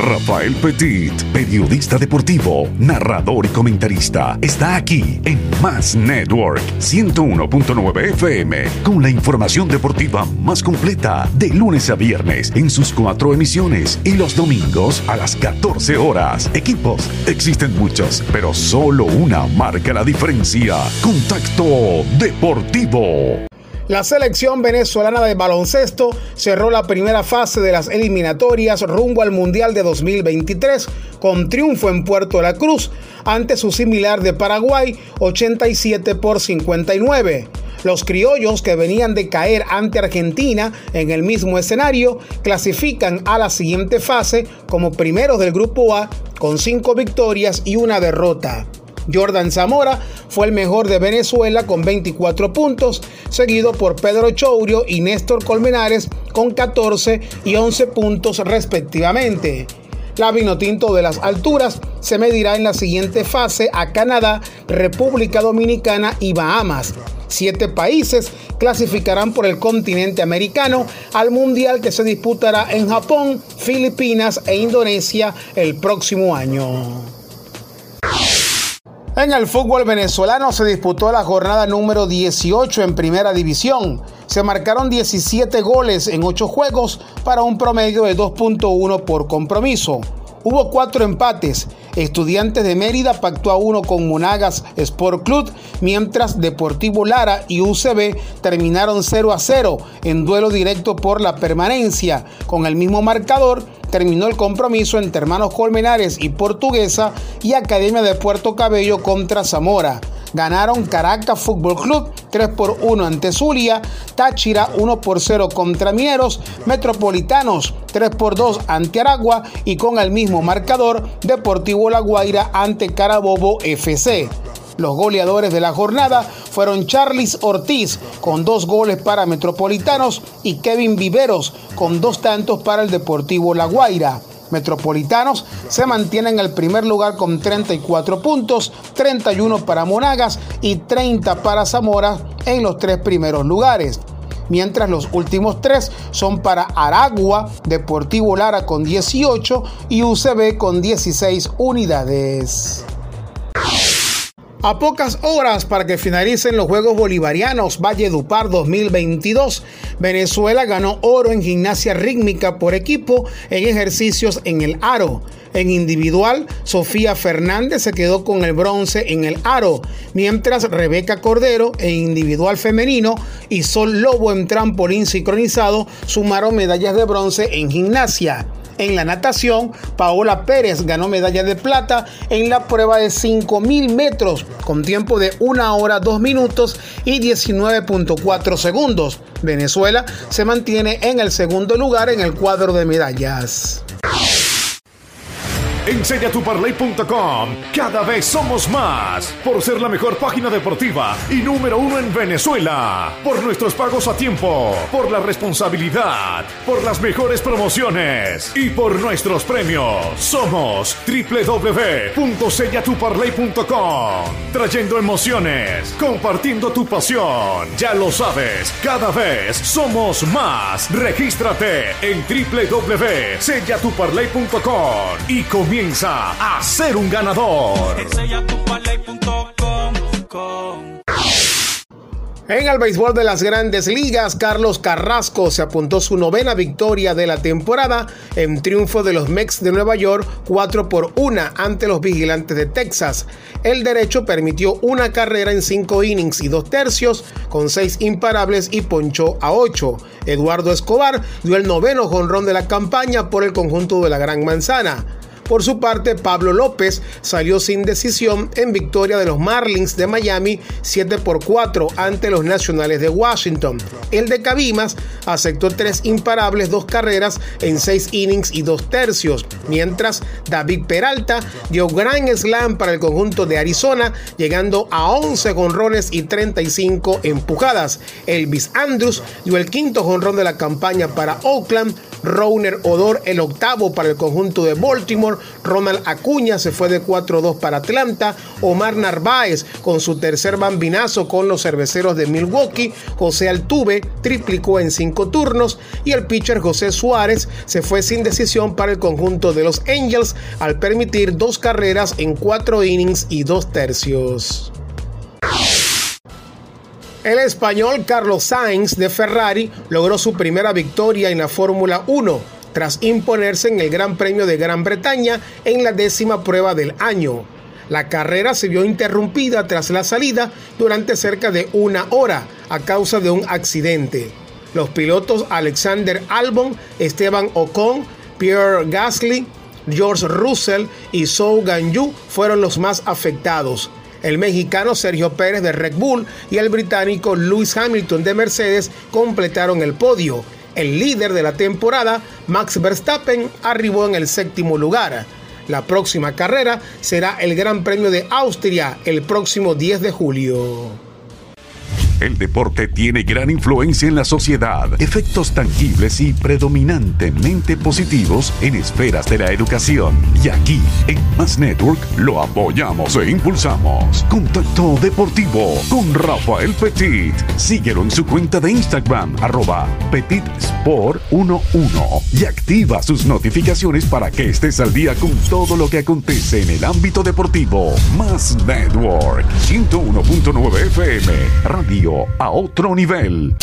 Rafael Petit, periodista deportivo, narrador y comentarista, está aquí en Más Network 101.9 FM con la información deportiva más completa de lunes a viernes en sus cuatro emisiones y los domingos a las 14 horas. Equipos, existen muchos, pero solo una marca la diferencia. Contacto Deportivo. La selección venezolana de baloncesto cerró la primera fase de las eliminatorias rumbo al Mundial de 2023 con triunfo en Puerto La Cruz ante su similar de Paraguay 87 por 59. Los criollos que venían de caer ante Argentina en el mismo escenario clasifican a la siguiente fase como primeros del grupo A con cinco victorias y una derrota. Jordan Zamora fue el mejor de Venezuela con 24 puntos, seguido por Pedro Chourio y Néstor Colmenares con 14 y 11 puntos respectivamente. La Vinotinto de las Alturas se medirá en la siguiente fase a Canadá, República Dominicana y Bahamas. Siete países clasificarán por el continente americano al Mundial que se disputará en Japón, Filipinas e Indonesia el próximo año. En el fútbol venezolano se disputó la jornada número 18 en Primera División. Se marcaron 17 goles en 8 juegos para un promedio de 2.1 por compromiso. Hubo cuatro empates. Estudiantes de Mérida pactó a uno con Monagas Sport Club, mientras Deportivo Lara y UCB terminaron 0 a 0 en duelo directo por la permanencia. Con el mismo marcador, terminó el compromiso entre hermanos Colmenares y Portuguesa y Academia de Puerto Cabello contra Zamora. Ganaron Caracas Fútbol Club 3 por 1 ante Zulia, Táchira 1 por 0 contra Mineros, Metropolitanos 3 por 2 ante Aragua y con el mismo marcador Deportivo La Guaira ante Carabobo FC. Los goleadores de la jornada fueron Charlis Ortiz con dos goles para Metropolitanos y Kevin Viveros con dos tantos para el Deportivo La Guaira. Metropolitanos se mantiene en el primer lugar con 34 puntos, 31 para Monagas y 30 para Zamora en los tres primeros lugares. Mientras los últimos tres son para Aragua, Deportivo Lara con 18 y UCB con 16 unidades. A pocas horas para que finalicen los Juegos Bolivarianos Valle Dupar 2022, Venezuela ganó oro en gimnasia rítmica por equipo en ejercicios en el aro. En individual, Sofía Fernández se quedó con el bronce en el aro, mientras Rebeca Cordero en individual femenino y Sol Lobo en trampolín sincronizado sumaron medallas de bronce en gimnasia. En la natación, Paola Pérez ganó medalla de plata en la prueba de 5.000 metros con tiempo de 1 hora 2 minutos y 19.4 segundos. Venezuela se mantiene en el segundo lugar en el cuadro de medallas. Enseñatuparlay.com. Cada vez somos más. Por ser la mejor página deportiva y número uno en Venezuela. Por nuestros pagos a tiempo. Por la responsabilidad. Por las mejores promociones. Y por nuestros premios. Somos www.sellatuparlay.com. Trayendo emociones. Compartiendo tu pasión. Ya lo sabes. Cada vez somos más. Regístrate en www.sellatuparlay.com. Y con comienza a ser un ganador. En el béisbol de las grandes ligas, Carlos Carrasco se apuntó su novena victoria de la temporada en triunfo de los Mex de Nueva York 4 por 1 ante los vigilantes de Texas. El derecho permitió una carrera en 5 innings y 2 tercios con 6 imparables y ponchó a 8. Eduardo Escobar dio el noveno jonrón de la campaña por el conjunto de la Gran Manzana. Por su parte, Pablo López salió sin decisión en victoria de los Marlins de Miami 7 por 4 ante los Nacionales de Washington. El de Cabimas aceptó tres imparables, dos carreras en seis innings y dos tercios, mientras David Peralta dio gran slam para el conjunto de Arizona, llegando a 11 jonrones y 35 empujadas. Elvis Andrews dio el quinto jonrón de la campaña para Oakland Rowner Odor el octavo para el conjunto de Baltimore, Ronald Acuña se fue de 4-2 para Atlanta, Omar Narváez con su tercer bambinazo con los cerveceros de Milwaukee, José Altuve triplicó en cinco turnos. Y el pitcher José Suárez se fue sin decisión para el conjunto de los Angels al permitir dos carreras en cuatro innings y dos tercios. El español Carlos Sainz de Ferrari logró su primera victoria en la Fórmula 1 tras imponerse en el Gran Premio de Gran Bretaña en la décima prueba del año. La carrera se vio interrumpida tras la salida durante cerca de una hora a causa de un accidente. Los pilotos Alexander Albon, Esteban Ocon, Pierre Gasly, George Russell y Zhou Ganyu fueron los más afectados el mexicano Sergio Pérez de Red Bull y el británico Lewis Hamilton de Mercedes completaron el podio. El líder de la temporada, Max Verstappen, arribó en el séptimo lugar. La próxima carrera será el Gran Premio de Austria el próximo 10 de julio. El deporte tiene gran influencia en la sociedad, efectos tangibles y predominantemente positivos en esferas de la educación. Y aquí, en Más Network, lo apoyamos e impulsamos. Contacto Deportivo con Rafael Petit. Síguelo en su cuenta de Instagram, arroba PetitSport11 y activa sus notificaciones para que estés al día con todo lo que acontece en el ámbito deportivo. Más Network, 101.9 FM, A otro nivel.